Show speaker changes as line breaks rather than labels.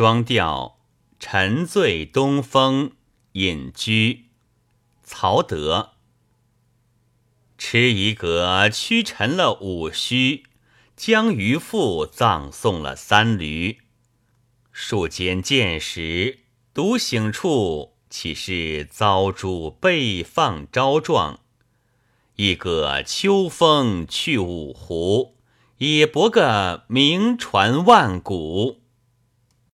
双调沉醉东风，隐居。曹德。吃一阁屈沉了五须，将渔父葬送了三驴。树间见时，独醒处，岂是遭诛被放招状？一个秋风去五湖，也博个名传万古。